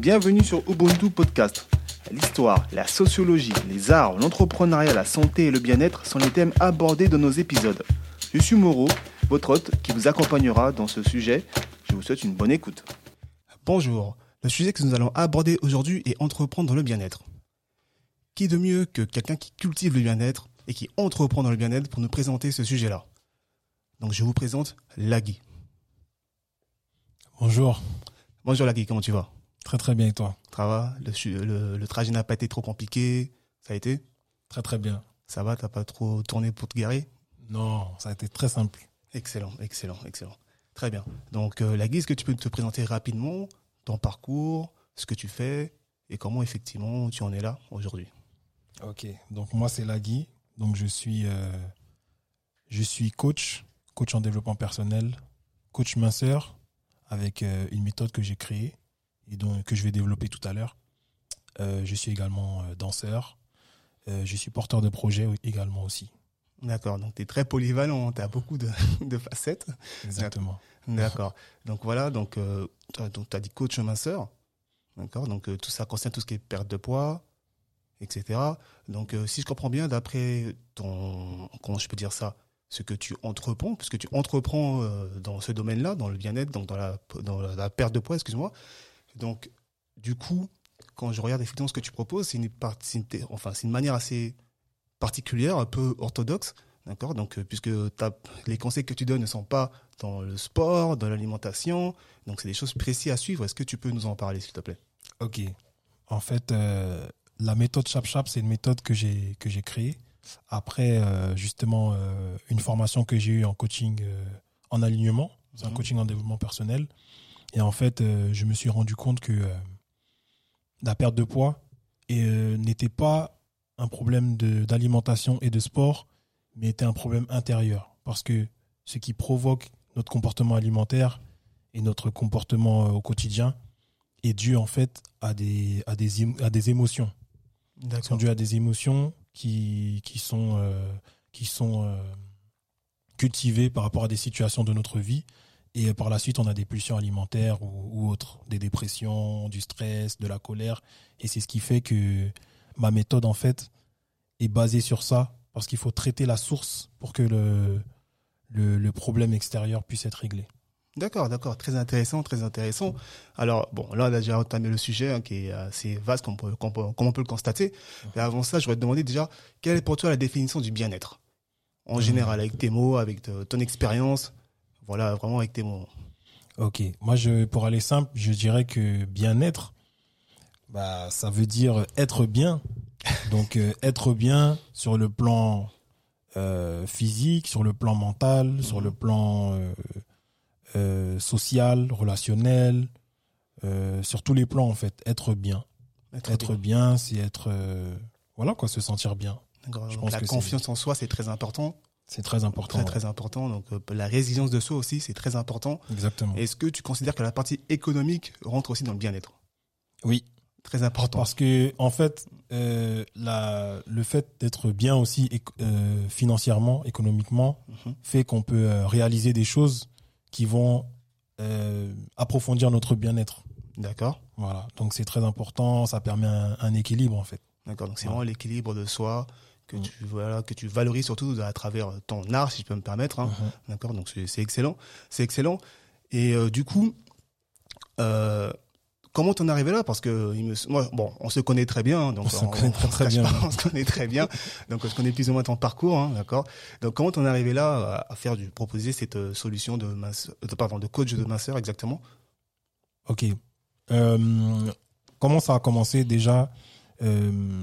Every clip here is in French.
Bienvenue sur Ubuntu Podcast. L'histoire, la sociologie, les arts, l'entrepreneuriat, la santé et le bien-être sont les thèmes abordés dans nos épisodes. Je suis Moreau, votre hôte qui vous accompagnera dans ce sujet. Je vous souhaite une bonne écoute. Bonjour. Le sujet que nous allons aborder aujourd'hui est entreprendre dans le bien-être. Qui de mieux que quelqu'un qui cultive le bien-être et qui entreprend dans le bien-être pour nous présenter ce sujet-là? Donc je vous présente Lagui. Bonjour. Bonjour Lagui, comment tu vas? Très très bien et toi? Ça va? Le, le, le trajet n'a pas été trop compliqué? Ça a été? Très très bien. Ça va? T'as pas trop tourné pour te garer? Non, ça a été très simple. Excellent, excellent, excellent. Très bien. Donc euh, Lagui, est-ce que tu peux te présenter rapidement? Ton parcours, ce que tu fais et comment effectivement tu en es là aujourd'hui? Ok, donc moi c'est Lagui, donc je suis, euh, je suis coach, coach en développement personnel, coach minceur, avec euh, une méthode que j'ai créée et donc, que je vais développer tout à l'heure. Euh, je suis également euh, danseur, euh, je suis porteur de projet également aussi. D'accord, donc tu es très polyvalent, tu as beaucoup de, de, facettes. Exactement. D'accord, donc voilà, donc euh, tu as dit coach minceur, d'accord, donc tout ça concerne tout ce qui est perte de poids, etc. Donc si je comprends bien, d'après ton, comment je peux dire ça, ce que tu entreprends, puisque tu entreprends dans ce domaine-là, dans le bien-être, donc dans la, dans la perte de poids, excuse-moi. Donc, du coup, quand je regarde effectivement ce que tu proposes, c'est une, une, enfin, une manière assez particulière, un peu orthodoxe, d'accord? Donc, euh, puisque les conseils que tu donnes ne sont pas dans le sport, dans l'alimentation, donc c'est des choses précises à suivre. Est-ce que tu peux nous en parler, s'il te plaît? Ok. En fait, euh, la méthode Chap Chap, c'est une méthode que j'ai que j'ai créée après euh, justement euh, une formation que j'ai eue en coaching en alignement, c'est un coaching en développement personnel. Et en fait, euh, je me suis rendu compte que euh, la perte de poids euh, n'était pas un problème d'alimentation et de sport, mais était un problème intérieur. Parce que ce qui provoque notre comportement alimentaire et notre comportement au quotidien est dû en fait à des, à des, à des émotions. sont dues à des émotions qui, qui sont, qui sont cultivées par rapport à des situations de notre vie. Et par la suite, on a des pulsions alimentaires ou, ou autres, des dépressions, du stress, de la colère. Et c'est ce qui fait que ma méthode, en fait, est basée sur ça, parce qu'il faut traiter la source pour que le, le, le problème extérieur puisse être réglé. D'accord, d'accord, très intéressant, très intéressant. Alors, bon, là, on a déjà entamé le sujet hein, qui est assez vaste, comme, comme, comme, on peut le constater. Mais avant ça, je voudrais te demander déjà, quelle est pour toi la définition du bien-être? En mmh. général, avec tes mots, avec ton expérience, voilà, vraiment avec tes mots. Ok, moi, je, pour aller simple, je dirais que bien-être, bah, ça veut dire être bien. Donc, euh, être bien sur le plan euh, physique, sur le plan mental, mmh. sur le plan... Euh, social, relationnel, sur tous les plans en fait. Être bien. Être, être bien, bien c'est être voilà quoi, se sentir bien. Je pense la que confiance en soi, c'est très important. C'est très important. Très, très important. Donc, euh, la résilience de soi aussi, c'est très important. Exactement. Est-ce que tu considères que la partie économique rentre aussi dans le bien-être? Oui. Très important. Parce que, en fait, euh, la, le fait d'être bien aussi euh, financièrement, économiquement, mm -hmm. fait qu'on peut réaliser des choses qui vont approfondir notre bien-être. D'accord. Voilà. Donc c'est très important. Ça permet un, un équilibre en fait. D'accord. Donc c'est vraiment l'équilibre de soi que mmh. tu voilà que tu valorises surtout à travers ton art, si je peux me permettre. Hein. Mmh. D'accord. Donc c'est excellent. C'est excellent. Et euh, du coup. Euh, comment t'en es arrivé là? Parce que il me, moi, bon, on se connaît très bien, donc on, se connaît très, très bien. Pas, on se connaît très bien, donc je connais plus ou moins ton parcours, hein, d'accord. Donc comment t'en es arrivé là à, à, faire du proposer cette euh, solution de, mince, de pardon de coach de minceur exactement? Ok. Euh, comment ça a commencé déjà? Euh,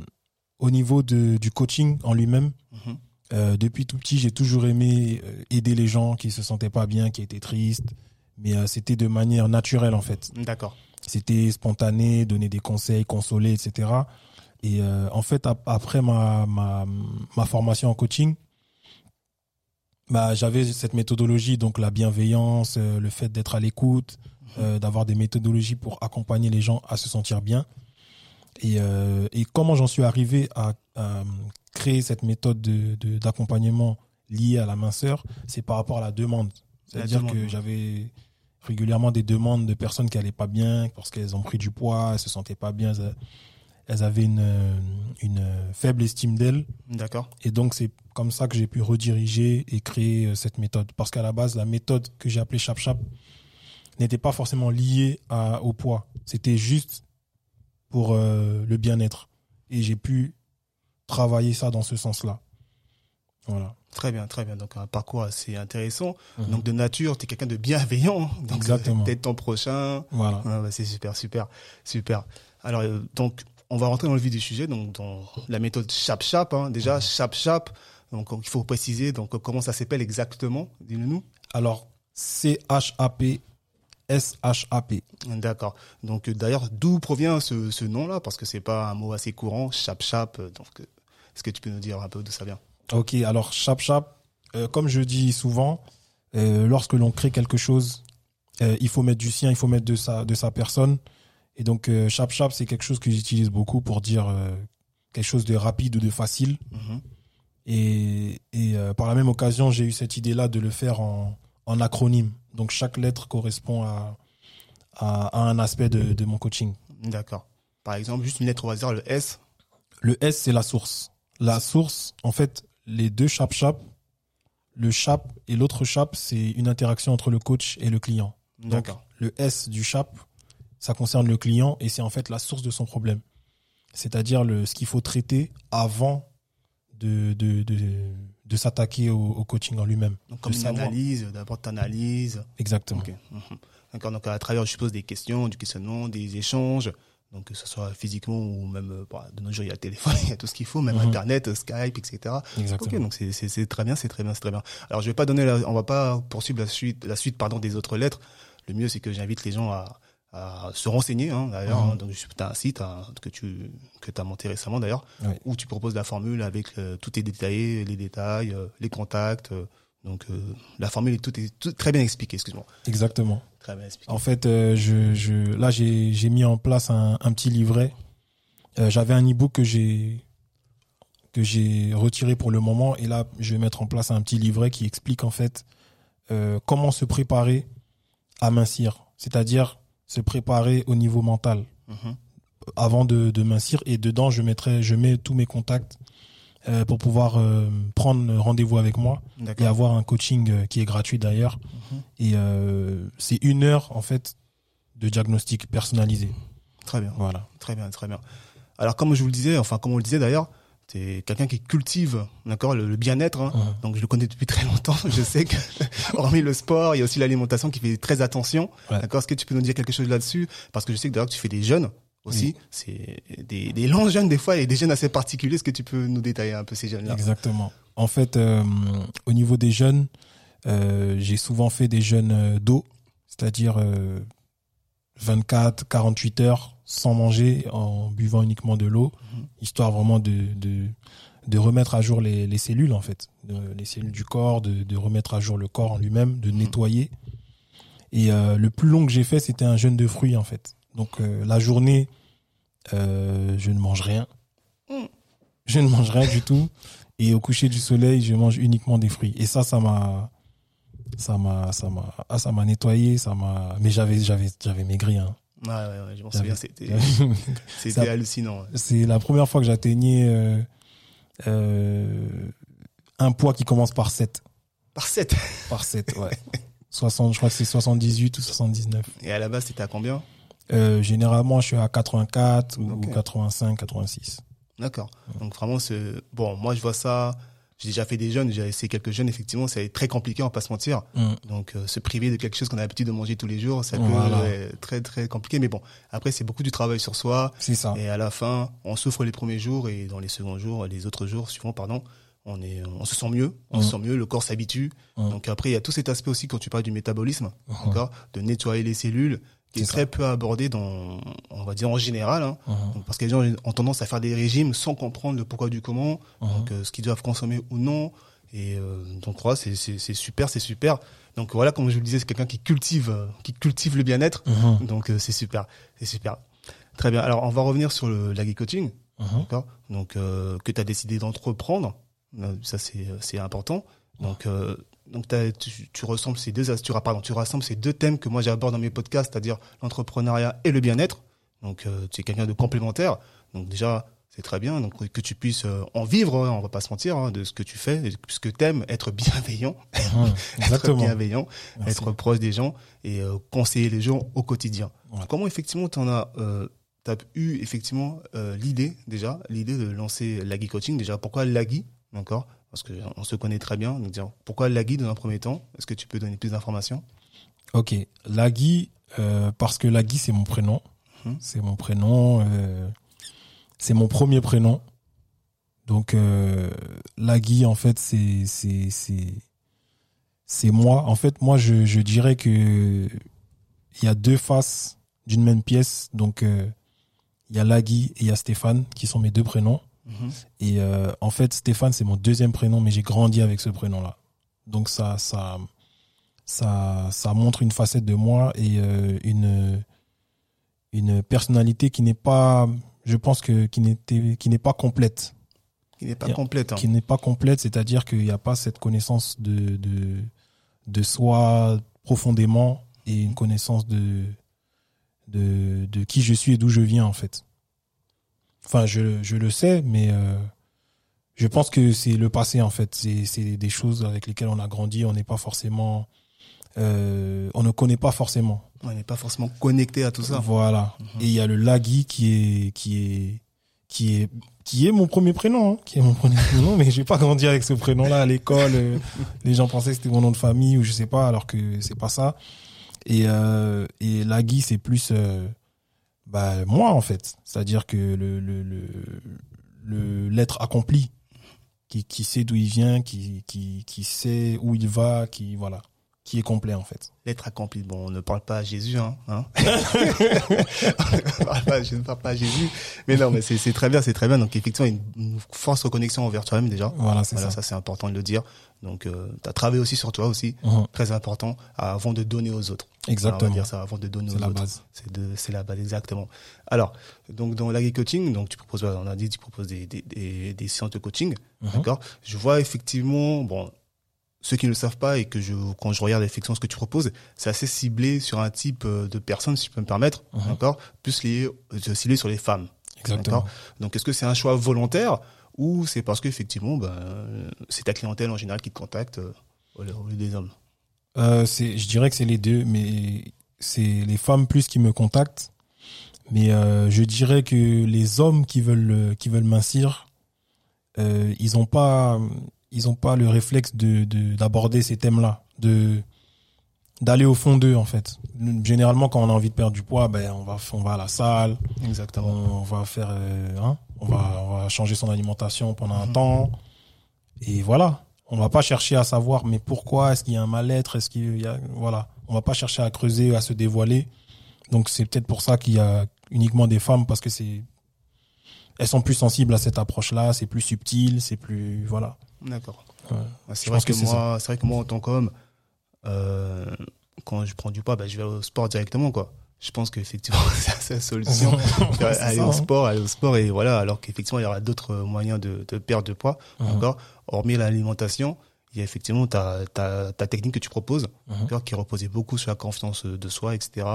au niveau de, du coaching en lui-même mm -hmm. euh, Depuis tout petit, j'ai toujours aimé euh, aider les gens qui se sentaient pas bien, qui étaient tristes, mais euh, c'était de manière naturelle en fait. D'accord c'était spontané, donner des conseils, consoler, etc. Et euh, en fait, après ma, ma, ma, formation en coaching, bah, j'avais cette méthodologie, donc la bienveillance, le fait d'être à l'écoute, euh, d'avoir des méthodologies pour accompagner les gens à se sentir bien. Et, euh, et comment j'en suis arrivé à, à, créer cette méthode d'accompagnement de, de, liée à la minceur, c'est par rapport à la demande. C'est-à-dire que j'avais régulièrement des demandes de personnes qui allaient pas bien parce qu'elles ont pris du poids, elles se sentaient pas bien, elles, elles avaient une, euh, une faible estime d'elles. D'accord. Et donc, c'est comme ça que j'ai pu rediriger et créer euh, cette méthode. Parce qu'à la base, la méthode que j'ai appelée Chap Chap n'était pas forcément liée à, au poids. C'était juste pour euh, le bien-être. Et j'ai pu travailler ça dans ce sens-là. Voilà. Très bien, très bien. Donc un parcours assez intéressant. Mhm. Donc de nature, tu es quelqu'un de bienveillant. Donc, Exactement. T'aides ton prochain. Voilà. C'est super, super, super. Alors euh, donc on va rentrer dans le vif du sujet, donc dans la méthode Chap Chap. Hein. Déjà Chap Chap. Donc il faut préciser donc comment ça s'appelle exactement? Dis-le-nous. Alors, C-H-A-P, S-H-A-P. D'accord. Donc euh, d'ailleurs d'où provient ce, ce nom-là? Parce que c'est pas un mot assez courant. Chap Chap. euh, Donc euh, est-ce que tu peux nous dire un peu d'où ça vient? Ok, alors Chap Chap, euh, comme je dis souvent, euh, lorsque l'on crée quelque chose, euh, il faut mettre du sien, il faut mettre de sa, de sa personne. Et donc, euh, Chap Chap, c'est quelque chose que j'utilise beaucoup pour dire quelque chose de rapide ou de facile. Mhm. Et, et par la même occasion, j'ai eu cette idée-là de le faire en, en acronyme. Donc, chaque lettre correspond à, à, à un aspect de, de mon coaching. D'accord. Par exemple, juste une lettre au hasard, le S. Le S, c'est la source. La source, en fait, les deux chap chap, le chap et l'autre chap, c'est une interaction entre le coach et le client. Donc, D'accord. le S du chap, ça concerne le client et c'est en fait la source de son problème. C'est-à-dire le, ce qu'il faut traiter avant de, de, de, de s'attaquer au, au coaching en lui-même. Donc comme une savoir- analyse, d'abord tu analyses. Exactement. Ok. Mhm. D'accord. Donc à travers, je suppose, des questions, du questionnement, des échanges. Donc que ce soit physiquement ou même euh, bah, de nos jours, il y a le téléphone, il y a tout ce qu'il faut, même Mhm. Internet, euh, Skype, etc. Exactement. Ok, donc c'est très bien, c'est très bien, c'est très bien. Alors je vais pas donner, la- on va pas poursuivre la suite, la suite pardon des autres lettres. Le mieux c'est que j'invite les gens à, à se renseigner. Hein, d'ailleurs, hein. donc tu as un site hein, que tu que as monté récemment d'ailleurs, Oui. où tu proposes la formule avec euh, tout est détaillé, les détails, euh, les contacts. euh, donc euh, la formule est tout est tout- très bien expliquée. Excuse-moi, Exactement. très bien expliquée. En fait, je, je, là, j'ai j'ai mis en place un, un petit livret. J'avais un e-book que j'ai que j'ai retiré pour le moment, et là, je vais mettre en place un petit livret qui explique en fait comment se préparer à mincir, c'est-à-dire se préparer au niveau mental Mhm. avant de, de mincir. Et dedans, je mettrai, je mets tous mes contacts euh, pour pouvoir euh, prendre rendez-vous avec moi et avoir un coaching euh, qui est gratuit d'ailleurs. Mhm. Et c'est une heure en fait de diagnostic personnalisé. Très bien. Voilà. Très bien, très bien. Alors, comme je vous le disais, enfin, comme on le disait d'ailleurs, c'est quelqu'un qui cultive, d'accord, le, le bien-être. hein. Mhm. Donc, je le connais depuis très longtemps. Je sais que, hormis le sport, il y a aussi l'alimentation qui fait très attention. Ouais. D'accord. Est-ce que tu peux nous dire quelque chose là-dessus? Parce que je sais que d'ailleurs, tu fais des jeunes aussi. C'est des, des longs jeunes des fois et des jeunes assez particuliers. Est-ce que tu peux nous détailler un peu ces jeunes-là Exactement. En fait, euh, au niveau des jeunes, euh, j'ai souvent fait des jeunes d'eau, c'est-à-dire euh, 24, 48 heures sans manger, en buvant uniquement de l'eau, Mhm. histoire vraiment de, de, de remettre à jour les, les cellules, en fait, de- les cellules du corps, de, de remettre à jour le corps en lui-même, de nettoyer. Et euh, le plus long que j'ai fait, c'était un jeûne de fruits, en fait. Donc, euh, la journée, euh, je ne mange rien. Mm. Je ne mange rien du tout. Et au coucher du soleil, je mange uniquement des fruits. Et ça, ça m'a, ça m'a, ça m'a, ah, ça m'a nettoyé, ça m'a, mais j'avais, j'avais, j'avais maigri, hein. Ouais, ouais, ouais, je m'en souviens. C'était c'était hallucinant. ouais. C'est la première fois que j'atteignais euh, euh, un poids qui commence par 7. Par 7. Par 7, ouais. 60, je crois que c'est 78 ou 79. Et à la base, c'était à combien? Euh, généralement, je suis à 84 ou Ok. 85, 86. D'accord. Donc vraiment, c'est bon. Moi, je vois ça. J'ai déjà fait des jeunes. J'ai essayé quelques jeunes. Effectivement, c'est très compliqué, on va pas se mentir. Mm. Donc, euh, se priver de quelque chose qu'on a l'habitude de manger tous les jours, ça peut Voilà. être très très compliqué. Mais bon, après, c'est beaucoup du travail sur soi. C'est ça. Et à la fin, on souffre les premiers jours et dans les seconds jours, les autres jours suivants, pardon, on est, on se sent mieux. On Mm. se sent mieux. Le corps s'habitue. Mm. Donc après, il y a tout cet aspect aussi quand tu parles du métabolisme, d'accord, de nettoyer les cellules, qui est, C'est ça. très peu abordé dans, on va dire en général. Hein. Donc, parce que les gens ont tendance à faire des régimes sans comprendre le pourquoi du comment, Mhm. donc euh, ce qu'ils doivent consommer ou non. Et euh, donc voilà, c'est super, c'est super. Donc voilà, comme je vous le disais, c'est quelqu'un qui cultive, euh, qui cultive le bien-être. Mhm. Donc euh, c'est super, c'est super. Très bien. Alors on va revenir sur le l'agri coaching, d'accord Donc que tu as décidé d'entreprendre, ça c'est c'est important. Donc donc tu, tu ressembles ces deux, tu, pardon, tu rassembles ces deux thèmes que moi j'aborde dans mes podcasts, c'est-à-dire l'entrepreneuriat et le bien-être. Donc euh, tu es quelqu'un de complémentaire. Donc déjà, c'est très bien. Donc que tu puisses euh, en vivre, hein, on va pas se mentir, hein, de ce que tu fais, de ce que t'aimes, être bienveillant, Hum, être bienveillant, Merci. être proche des gens et euh, conseiller les gens au quotidien. Ouais. Comment effectivement tu en as euh, t'as eu effectivement l'idée déjà, l'idée de lancer Lagui Coaching déjà pourquoi Lagui, d'accord? Parce que on se connaît très bien, donc dire pourquoi Lagui dans un premier temps? Est-ce que tu peux donner plus d'informations? Ok, Lagui, euh, parce que Lagui, c'est mon prénom. Mhm. C'est mon prénom. euh, c'est mon premier prénom. Donc, euh, Lagui, en fait, c'est c'est c'est c'est moi. En fait, moi, je, je dirais que il y a deux faces d'une même pièce. Donc, euh, il y a Lagui et il y a Stéphane, qui sont mes deux prénoms. Mhm. Et euh, en fait, Stéphane, c'est mon deuxième prénom, mais j'ai grandi avec ce prénom-là. Donc ça, ça, ça, ça montre une facette de moi et euh, une une personnalité qui n'est pas, je pense que qui n'était, qui n'est pas complète, qui n'est pas complète. hein. qui n'est pas complète, c'est-à-dire qu'il n'y a pas cette connaissance de de de soi profondément et une connaissance de de de qui je suis et d'où je viens en fait. Enfin, je je le sais, mais euh, je pense que c'est le passé en fait. C'est des choses avec lesquelles on a grandi. On n'est pas forcément, euh, on ne connaît pas forcément. On n'est pas forcément connecté à tout ça. Voilà. Et il y a le Lagui qui est qui est qui est qui est mon premier prénom, hein, qui est mon premier prénom, mais j'ai pas grandi avec ce prénom-là à l'école. euh, les gens pensaient que c'était mon nom de famille ou je sais pas, alors que c'est pas ça. Et euh, et Lagui c'est plus bah moi en fait, c'est-à-dire que le le le l'être accompli qui qui sait d'où il vient, qui qui qui sait où il va, qui voilà, qui est complet en fait. L'être accompli. Bon, on ne parle pas à Jésus, hein. hein On ne parle pas- je ne parle pas à Jésus. Mais non, mais c'est c'est très bien, c'est très bien. Donc effectivement, une, une force reconnexion envers toi-même déjà. Voilà, c'est Voilà, ça. ça, c'est important de le dire. Donc, euh, tu as travaillé aussi sur toi aussi, Mhm. très important, avant de donner aux autres. Voilà, on va Exactement. dire ça, avant de donner aux la autres. base. C'est la base exactement. Alors, donc dans l'agri coaching, donc tu proposes, on a dit, tu proposes des, des, des, des séances de coaching, Mhm. d'accord? Je vois effectivement, bon, ceux qui ne le savent pas et que je, quand je regarde effectivement ce que tu proposes, c'est assez ciblé sur un type euh, de personne, si je peux me permettre, Mhm. d'accord, plus lié, euh, ciblé sur les femmes. Exactement. D'accord? Donc, est-ce que c'est un choix volontaire ou c'est parce qu'effectivement, ben, euh, c'est ta clientèle en général qui te contacte euh, au lieu des hommes? Euh, c'est, je dirais que c'est les deux, mais c'est les femmes plus qui me contactent. Mais euh, je dirais que les hommes qui veulent qui veulent mincir, euh, ils ont pas ils ont pas le réflexe de de- d'aborder ces thèmes-là, de d'aller au fond d'eux en fait. Généralement, quand on a envie de perdre du poids, ben on va on va à la salle, Exactement. on va faire euh, hein, on va on va changer son alimentation pendant un Mhm. temps et voilà on va pas chercher à savoir mais pourquoi? Est-ce qu'il y a un mal-être? Est-ce qu'il y a voilà. On va pas chercher à creuser à se dévoiler. Donc c'est peut-être pour ça qu'il y a uniquement des femmes parce que c'est elles sont plus sensibles à cette approche là c'est plus subtil c'est plus voilà. D'accord. Ouais. C'est vrai que, moi, c'est vrai que moi, en tant qu'homme, euh, quand je prends du poids, ben, je vais au sport directement, quoi. Je pense qu'effectivement, c'est la solution. Aller au hein. sport, aller au sport, et voilà. Alors qu'effectivement, il y aura d'autres moyens de, de perdre de poids, encore. Hormis l'alimentation, il y a effectivement ta, ta, ta technique que tu proposes, qui reposait beaucoup sur la confiance de soi, etc.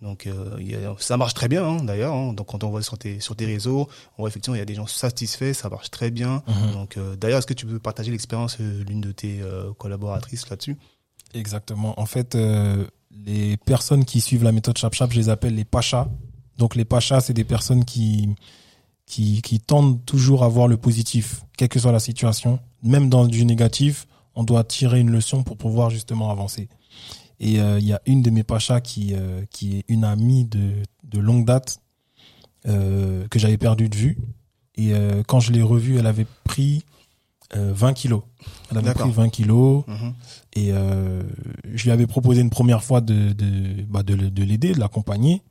Donc, euh, il y a- ça marche très bien, hein, d'ailleurs. hein. Donc, quand on voit sur tes, sur tes réseaux, on voit effectivement, il y a des gens satisfaits, ça marche très bien. Donc, euh, d'ailleurs, est-ce que tu peux partager l'expérience euh, l'une de tes euh, collaboratrices là-dessus? Exactement. En fait, euh, les personnes qui suivent la méthode ChapChap, je les appelle les pachas. Donc les pachas, c'est des personnes qui, qui, qui tendent toujours à voir le positif, quelle que soit la situation. Même dans du négatif, on doit tirer une leçon pour pouvoir justement avancer. Et euh, il y a une de mes pachas qui, euh, qui est une amie de, de longue date euh, que j'avais perdu de vue. Et quand je l'ai revue, elle avait pris euh, 20 kilos. Elle avait pris 20 kilos. Mhm. Et euh, je lui avais proposé une première fois de, de, bah de, de l'aider, de l'accompagner.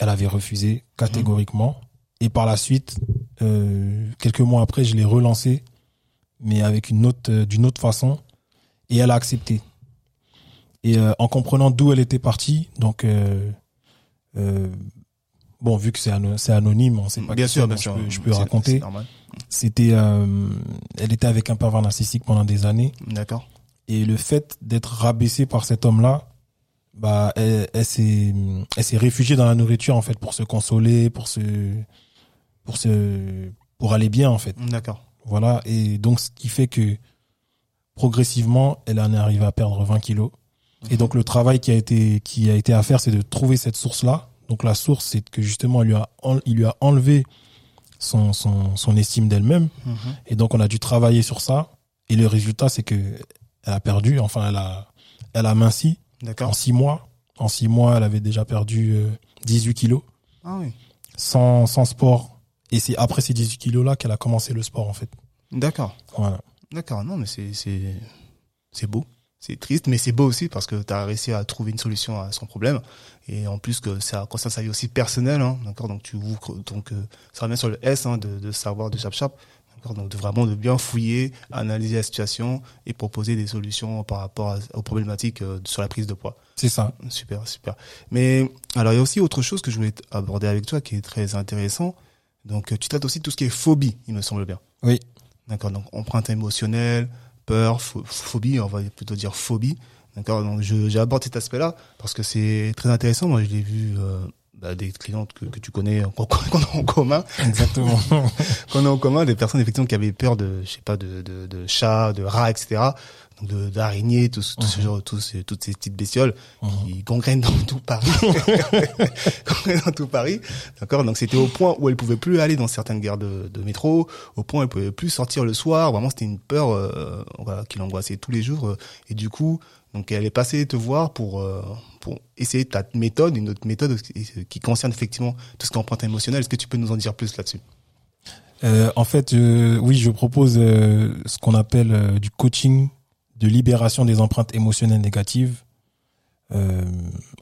Elle avait refusé catégoriquement. Et par la suite, euh, quelques mois après, je l'ai relancé, mais avec une autre, euh, d'une autre façon. Et elle a accepté. Et en comprenant d'où elle était partie, donc bon, vu que c'est ano- c'est anonyme, on sait pas Bien sûr, bien. Je peux, je peux raconter. C'était, elle était avec un pervers narcissique pendant des années. D'accord. Et le fait d'être rabaissé par cet homme-là, bah, elle, elle s'est, elle s'est réfugiée dans la nourriture en fait pour se consoler, pour se, pour se, pour aller bien en fait. D'accord. Voilà. Et donc, ce qui fait que progressivement, elle en est arrivée à perdre 20 kilos. Et donc, le travail qui a été, qui a été à faire, c'est de trouver cette source-là. Donc, la source, c'est que justement, il lui a, il lui a enlevé son, son, son estime d'elle-même. Mhm. Et donc, on a dû travailler sur ça. Et le résultat, c'est que elle a perdu, enfin, elle a, elle a minci en six mois. En six mois, elle avait déjà perdu euh, 18 kilos Ah oui. sans, sans sport. Et c'est après ces 18 kilos-là qu'elle a commencé le sport, en fait. D'accord. Voilà. D'accord. Non, mais c'est, c'est, c'est beau. C'est triste, mais c'est beau aussi parce que tu as réussi à trouver une solution à son problème. Et en plus que ça concerne sa vie aussi personnelle, hein, d'accord? Donc tu ouvres, donc euh, ça revient sur le S hein, de, de savoir de Chap Donc vraiment de bien fouiller, analyser la situation et proposer des solutions par rapport aux problématiques euh, sur la prise de poids. C'est ça. Super, super. Mais alors il y a aussi autre chose que je voulais aborder avec toi qui est très intéressant. Donc euh, tu traites aussi tout ce qui est phobie, il me semble bien. Oui. D'accord, donc empreinte émotionnelle, peur, pho- phobie, on va plutôt dire phobie. D'accord, donc j'aborde cet aspect-là parce que c'est très intéressant. Moi, je l'ai vu euh, bah, des clientes que, que tu connais, qu'on a en commun, Exactement. qu'on a en commun, des personnes effectivement qui avaient peur de, je sais pas, de, de, de chats, de rats, etc. Donc de- d'araignées, tout, ce- tout ce Mhm. genre, tous ces- toutes ces petites bestioles Mhm. qui gangrènent dans tout Paris, gangrènent dans tout Paris. D'accord, donc c'était au point où elle pouvait plus aller dans certaines gares de, de métro, au point où elle pouvait plus sortir le soir. Vraiment, c'était une peur euh, voilà, qui l'angoissait tous les jours. Et du coup, donc elle est passée te voir pour euh, pour essayer ta méthode, une autre méthode qui concerne effectivement tout ce qui est empreinte émotionnelle. Est-ce que tu peux nous en dire plus là-dessus? Euh, en fait, euh, oui, je propose euh, ce qu'on appelle euh, du coaching de libération des empreintes émotionnelles négatives. Euh,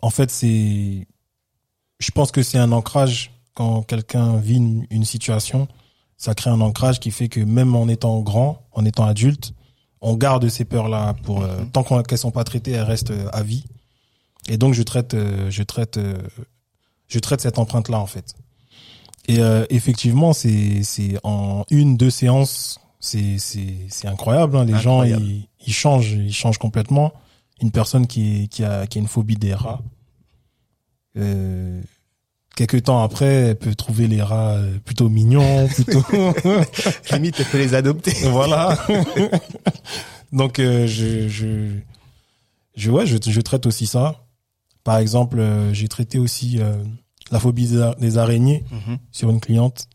en fait, c'est, je pense que c'est un ancrage quand quelqu'un vit une, une situation, ça crée un ancrage qui fait que même en étant grand, en étant adulte, on garde ces peurs-là pour euh, Mhm. tant qu'elles sont pas traitées, elles restent euh, à vie. Et donc je traite, euh, je traite, euh, je traite cette empreinte-là en fait. Et euh, effectivement, c'est c'est en une deux séances, c'est c'est c'est incroyable. hein. Les Incroyable. gens ils, ils changent, ils changent complètement. Une personne qui a qui a une phobie des rats. Quelques temps après, elle peut trouver les rats euh, plutôt mignons, plutôt Limite, elle peut les adopter. voilà. Donc euh, je je je ouais, je, je traite aussi ça. Par exemple, euh, j'ai traité aussi euh, la phobie des, araignées Mhm. sur une cliente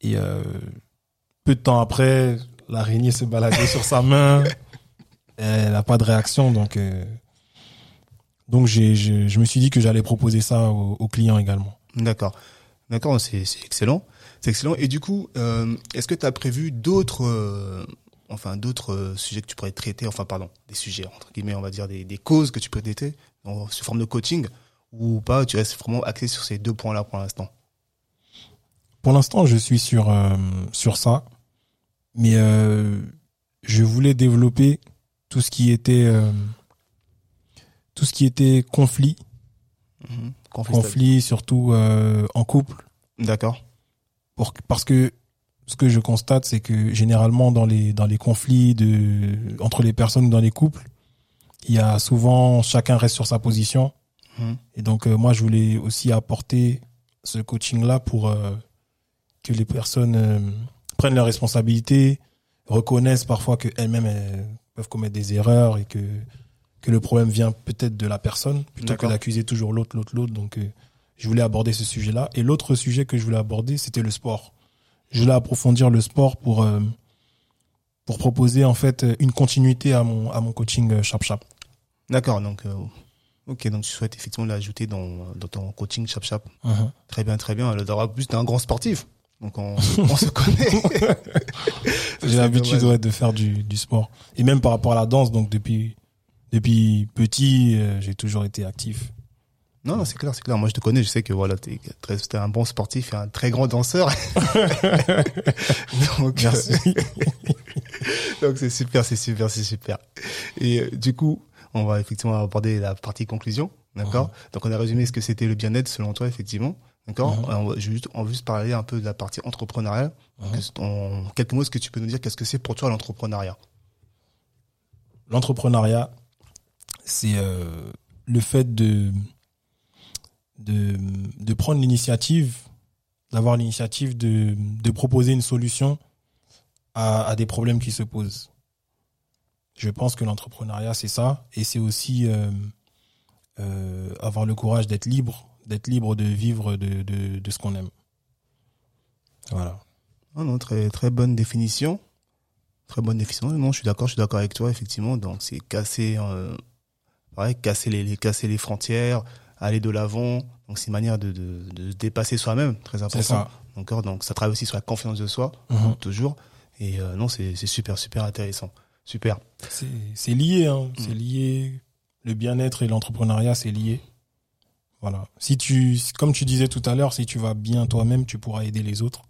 et peu de temps après, l'araignée se baladait sur sa main. Elle n'a pas de réaction, donc donc j'ai j'ai- je me suis dit que j'allais proposer ça aux, aux clients également. D'accord. D'accord, c'est excellent. C'est excellent. Et du coup, euh, est-ce que tu as prévu d'autres euh, enfin d'autres euh, sujets que tu pourrais traiter, enfin pardon, des sujets entre guillemets, on va dire des, des causes que tu peux traiter en, sous forme de coaching ou pas, tu restes vraiment axé sur ces deux points-là pour l'instant? Pour l'instant, je suis sur sur ça, mais je voulais développer tout ce qui était tout ce qui était conflit, Mhm. Conflit. conflit surtout euh, en couple, D'accord. pour, parce que ce que je constate, c'est que généralement dans les dans les conflits de entre les personnes ou dans les couples, il y a souvent chacun reste sur sa position, Mhm. et donc euh, moi je voulais aussi apporter ce coaching là pour euh, que les personnes euh, prennent leurs responsabilités, reconnaissent parfois qu'elles-mêmes elles peuvent commettre des erreurs et que que le problème vient peut-être de la personne plutôt que d'accuser toujours l'autre, l'autre, l'autre. Donc euh, je voulais aborder ce sujet-là. Et l'autre sujet que je voulais aborder, c'était le sport. Je voulais approfondir le sport pour euh, pour proposer en fait une continuité à mon à mon coaching euh, Sharp Sharp. D'accord. Donc, euh, ok, donc tu souhaites effectivement l'ajouter dans, dans ton coaching Chap Chap. Très bien, très bien. Alors, d'avoir plus d'un grand sportif. Donc, on, on se connaît. J'ai l'habitude ouais, de faire du, du sport. Et même par rapport à la danse, donc depuis, depuis petit, euh, j'ai toujours été actif. Non, non, c'est clair, c'est clair. Moi, je te connais, je sais que voilà, t'es très, t'es un bon sportif et un très grand danseur. donc, Merci. donc c'est super, c'est super, c'est super. Et euh, du coup, on va effectivement aborder la partie conclusion, d'accord? Donc, on a résumé ce que c'était le bien-être selon toi, effectivement, d'accord? On va juste, on va juste parler un peu de la partie entrepreneuriale. En quelques mots, est-ce que tu peux nous dire qu'est-ce que c'est pour toi l'entrepreneuriat? L'entrepreneuriat, c'est euh, le fait de, de, de prendre l'initiative, d'avoir l'initiative de, de proposer une solution à, des problèmes qui se posent. Je pense que l'entrepreneuriat, c'est ça. Et c'est aussi euh, euh, avoir le courage d'être libre, d'être libre de vivre de, de, de ce qu'on aime. Voilà. Non, très, très bonne définition. Très bonne définition. Non, je suis d'accord, je suis d'accord avec toi, effectivement. Donc, c'est casser, ouais, casser les, casser les frontières, aller de l'avant. Donc, c'est une manière de, de, de se dépasser soi-même, très C'est important. ça. D'accord. Donc, ça travaille aussi sur la confiance de soi, Mhm. toujours. Et euh, non, c'est c'est super, super intéressant. Super. C'est c'est lié, hein. Mm. c'est lié. Le bien-être et l'entrepreneuriat, c'est lié. Voilà. Si tu, comme tu disais tout à l'heure, si tu vas bien toi-même, tu pourras aider les autres.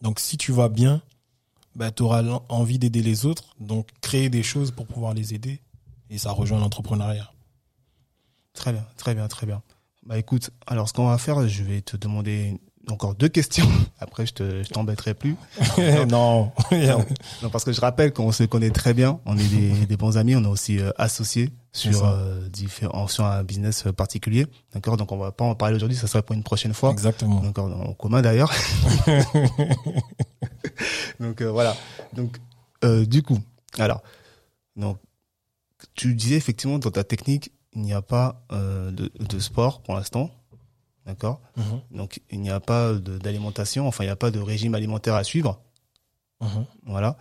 Donc, si tu vas bien, bah, tu auras envie d'aider les autres. Donc, créer des choses pour pouvoir les aider. Et ça rejoint l'entrepreneuriat. Très bien, très bien, très bien. Bah écoute, alors ce qu'on va faire, je vais te demander encore deux questions. Après, je te, je t'embêterai plus. non. Non. Non, parce que je rappelle qu'on se connaît très bien, on est des, des bons amis, on est aussi euh, associés sur euh, différents sur un business euh, particulier. D'accord, donc on va pas en parler aujourd'hui, ça sera pour une prochaine fois. Exactement. D'accord, en commun d'ailleurs. donc euh, voilà. Donc du coup, alors donc tu disais effectivement dans ta technique, il n'y a pas euh, de, de sport pour l'instant. D'accord? Mhm. Donc il n'y a pas d'alimentation, enfin il n'y a pas de régime alimentaire à suivre. Mhm. Voilà.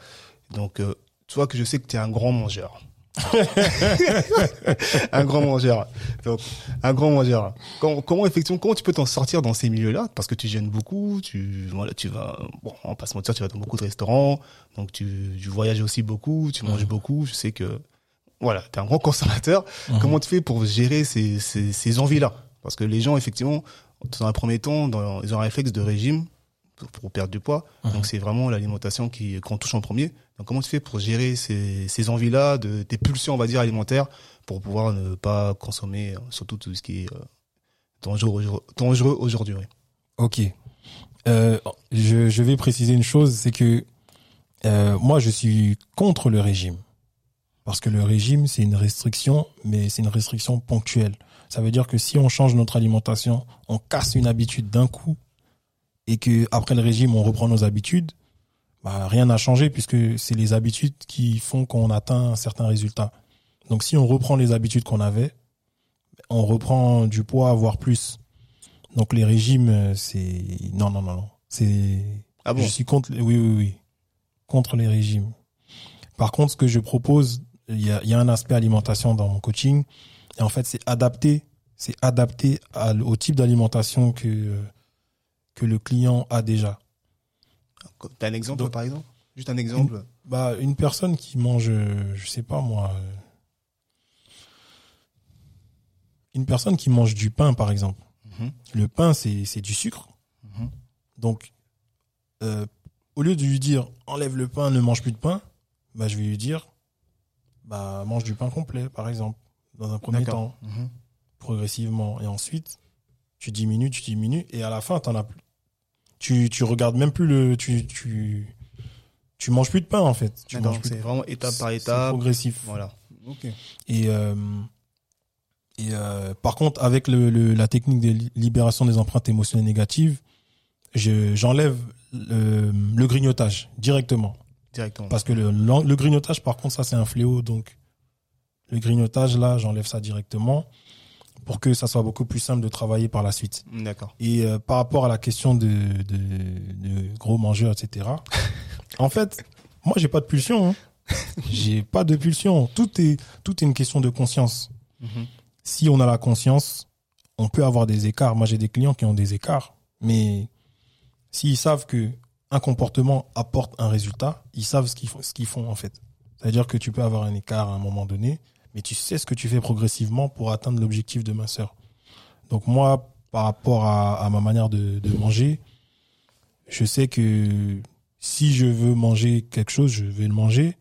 Donc, euh, toi que je sais que tu es un grand mangeur. un grand mangeur. Donc, un grand mangeur. Comment, comment effectivement, comment tu peux t'en sortir dans ces milieux-là? Parce que tu gênes beaucoup, tu, voilà, tu vas, bon, on va pas se mentir, tu vas dans beaucoup de restaurants, donc tu, tu voyages aussi beaucoup, tu manges Mhm. beaucoup. Je sais que, voilà, tu es un grand consommateur. Mhm. Comment tu fais pour gérer ces, ces, ces envies-là? Parce que les gens, effectivement, dans un premier temps, dans, ils ont un réflexe de régime pour, pour perdre du poids. Mhm. Donc c'est vraiment l'alimentation qui qu'on touche en premier. Donc comment tu fais pour gérer ces, ces envies-là, de tes pulsions, on va dire alimentaires, pour pouvoir ne pas consommer euh, surtout tout ce qui est euh, dangereux, aujourd- dangereux aujourd'hui. oui. Ok. Euh, je, je vais préciser une chose, c'est que euh, moi, je suis contre le régime. Parce que le régime, c'est une restriction, mais c'est une restriction ponctuelle. Ça veut dire que si on change notre alimentation, on casse une habitude d'un coup, et que après le régime, on reprend nos habitudes, bah, rien n'a changé puisque c'est les habitudes qui font qu'on atteint un certain résultat. Donc si on reprend les habitudes qu'on avait, on reprend du poids, voire plus. Donc les régimes, euh, c'est non non non non, c'est Ah bon? je suis contre oui oui oui contre les régimes. Par contre, ce que je propose, il y a, il y a un aspect alimentation dans mon coaching et en fait c'est adapté, c'est adapté à- au type d'alimentation que que le client a déjà. T'as un exemple Donc- par exemple? Juste un exemple. Bah une personne qui mange, euh, je sais pas moi, euh, une personne qui mange du pain par exemple. Mhm. Le pain c'est du sucre. Mhm. Donc, euh, au lieu de lui dire enlève le pain, ne mange plus de pain, bah, je vais lui dire bah, mange du pain complet, par exemple, dans un premier temps, Mhm. progressivement. Et ensuite, tu diminues, tu diminues, et à la fin, t'en as plus. Tu, tu regardes même plus le. Tu, tu, tu manges plus de pain, en fait. Tu D'accord, manges plus c'est vraiment étape par étape. progressif. Voilà. Et, euh, et euh, par contre, avec le, le- la technique de li- libération des empreintes émotionnelles négatives, je- j'enlève le, le grignotage directement. Directement. Parce que le, grignotage, par contre, ça, c'est un fléau. Donc, le grignotage, là, j'enlève ça directement pour que ça soit beaucoup plus simple de travailler par la suite. D'accord. Et euh, par rapport à la question de, de, de gros mangeurs, etc. en fait, moi, j'ai pas de pulsion. Hein. j'ai pas de pulsion. Tout est, tout est une question de conscience. Mhm. Si on a la conscience, on peut avoir des écarts. Moi, j'ai des clients qui ont des écarts, mais s'ils savent que un comportement apporte un résultat, ils savent ce qu'ils font, ce qu'ils font en fait. C'est-à-dire que tu peux avoir un écart à un moment donné, mais tu sais ce que tu fais progressivement pour atteindre l'objectif de minceur. Donc moi, par rapport à, à ma manière de, de manger, je sais que si je veux manger quelque chose, je vais le manger,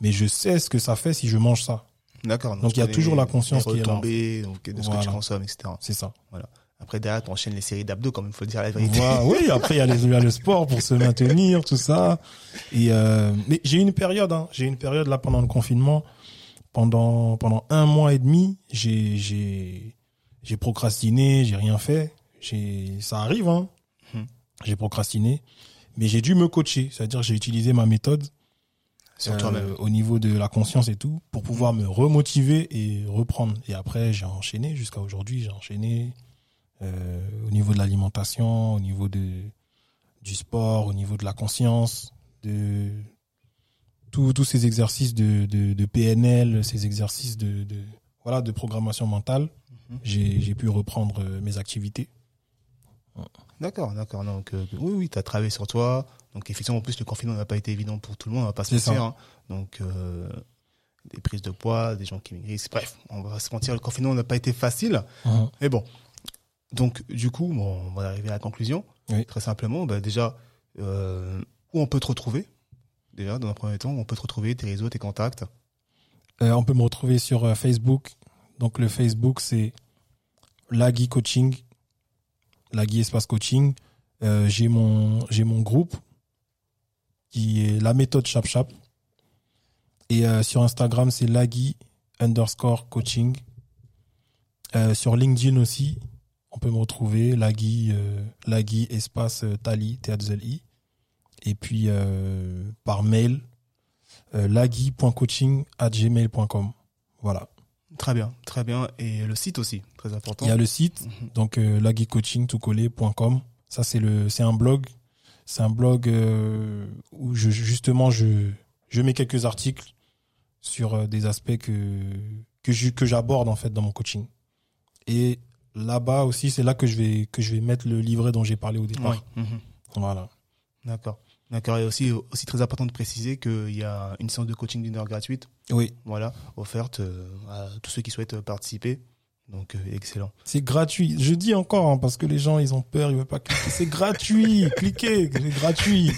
mais je sais ce que ça fait si je mange ça. D'accord. Donc, il y a toujours la conscience qui est là, de ce que tu Voilà. consommes, etc. C'est ça. Après, derrière, tu enchaînes les séries d'abdos, comme il faut dire la vérité. Voilà, oui, après il y, y a le sport pour se maintenir, tout ça. Et euh, mais j'ai eu une période, hein, j'ai une période là pendant le confinement pendant, pendant un mois et demi, j'ai, j'ai, j'ai procrastiné, j'ai rien fait. J'ai, ça arrive, hein. Mhm. J'ai procrastiné. Mais j'ai dû me coacher. C'est-à-dire, j'ai utilisé ma méthode Sur euh, toi-même. au niveau de la conscience et tout, pour pouvoir me remotiver et reprendre. Et après, j'ai enchaîné jusqu'à aujourd'hui. J'ai enchaîné au niveau de l'alimentation, au niveau de, du sport, au niveau de la conscience, de tous ces exercices de, de, de PNL, ces exercices de, de voilà de programmation mentale. Mhm. J'ai j'ai pu reprendre euh, mes activités. D'accord, d'accord. Donc, euh, oui, oui, tu as travaillé sur toi. Donc, effectivement, en plus, le confinement n'a pas été évident pour tout le monde, on va pas se mentir. hein. Donc, euh, des prises de poids, des gens qui maigrissent. Bref, on va se mentir, le confinement n'a pas été facile. Mais bon. Donc, du coup, bon, on va arriver à la conclusion. Oui. Très simplement, bah, déjà, euh, où on peut te retrouver? Déjà, dans un premier temps, où on peut te retrouver, tes réseaux, tes contacts. Euh, on peut me retrouver sur euh, Facebook. Donc le Facebook c'est Lagui Coaching, Lagui Espace Coaching. Euh, j'ai mon mon groupe qui est la méthode Chap Chap. Et sur Instagram c'est Lagui underscore coaching. Sur LinkedIn aussi, on peut me retrouver Lagui euh, Lagui espace euh, Tali T A deux L I. Et puis euh, par mail lagui.coaching@gmail.com. Voilà. Très bien, très bien. Et le site aussi, très important. Il y a le site, Mhm. donc euh. Ça c'est le, c'est un blog, c'est un blog euh, où je, justement je, je mets quelques articles sur euh, des aspects que que je- que j'aborde en fait dans mon coaching. Et là-bas aussi, c'est là que je vais que je vais mettre le livret dont j'ai parlé au départ. Mhm. Voilà. D'accord. D'accord. Et aussi, aussi très important de préciser qu'il y a une séance de coaching d'une heure gratuite, Oui, voilà, offerte euh, à tous ceux qui souhaitent participer. Donc, euh, excellent. c'est gratuit. Je dis encore hein, parce que les gens ils ont peur, ils veulent pas cliquer. C'est gratuit. Cliquez, c'est gratuit.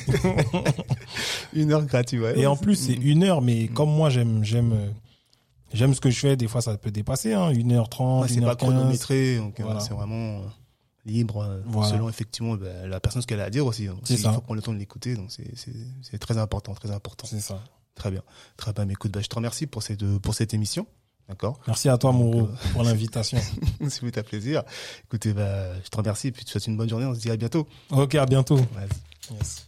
Une heure gratuite, ouais. Et en plus, c'est une heure, mais comme moi, j'aime, j'aime, euh, j'aime ce que je fais. Des fois, ça peut dépasser, hein, 1h30, Ouais, c'est 1h15. pas chronométré, donc euh, Voilà. c'est vraiment euh, libre, euh, Voilà. selon effectivement bah, la personne ce qu'elle a à dire aussi. hein. C'est Aussi, ça. Il faut prendre le temps de l'écouter, donc c'est- très important, très important. C'est ça. Très bien. Très bien. Mais écoute, bah, je te remercie pour cette, pour cette émission. D'accord? Merci à toi, Moreau, euh, pour l'invitation. Si vous t'as plaisir. Écoutez, bah, je te remercie, puis tu souhaite une bonne journée. On se dit à bientôt. ok, à bientôt. Yes.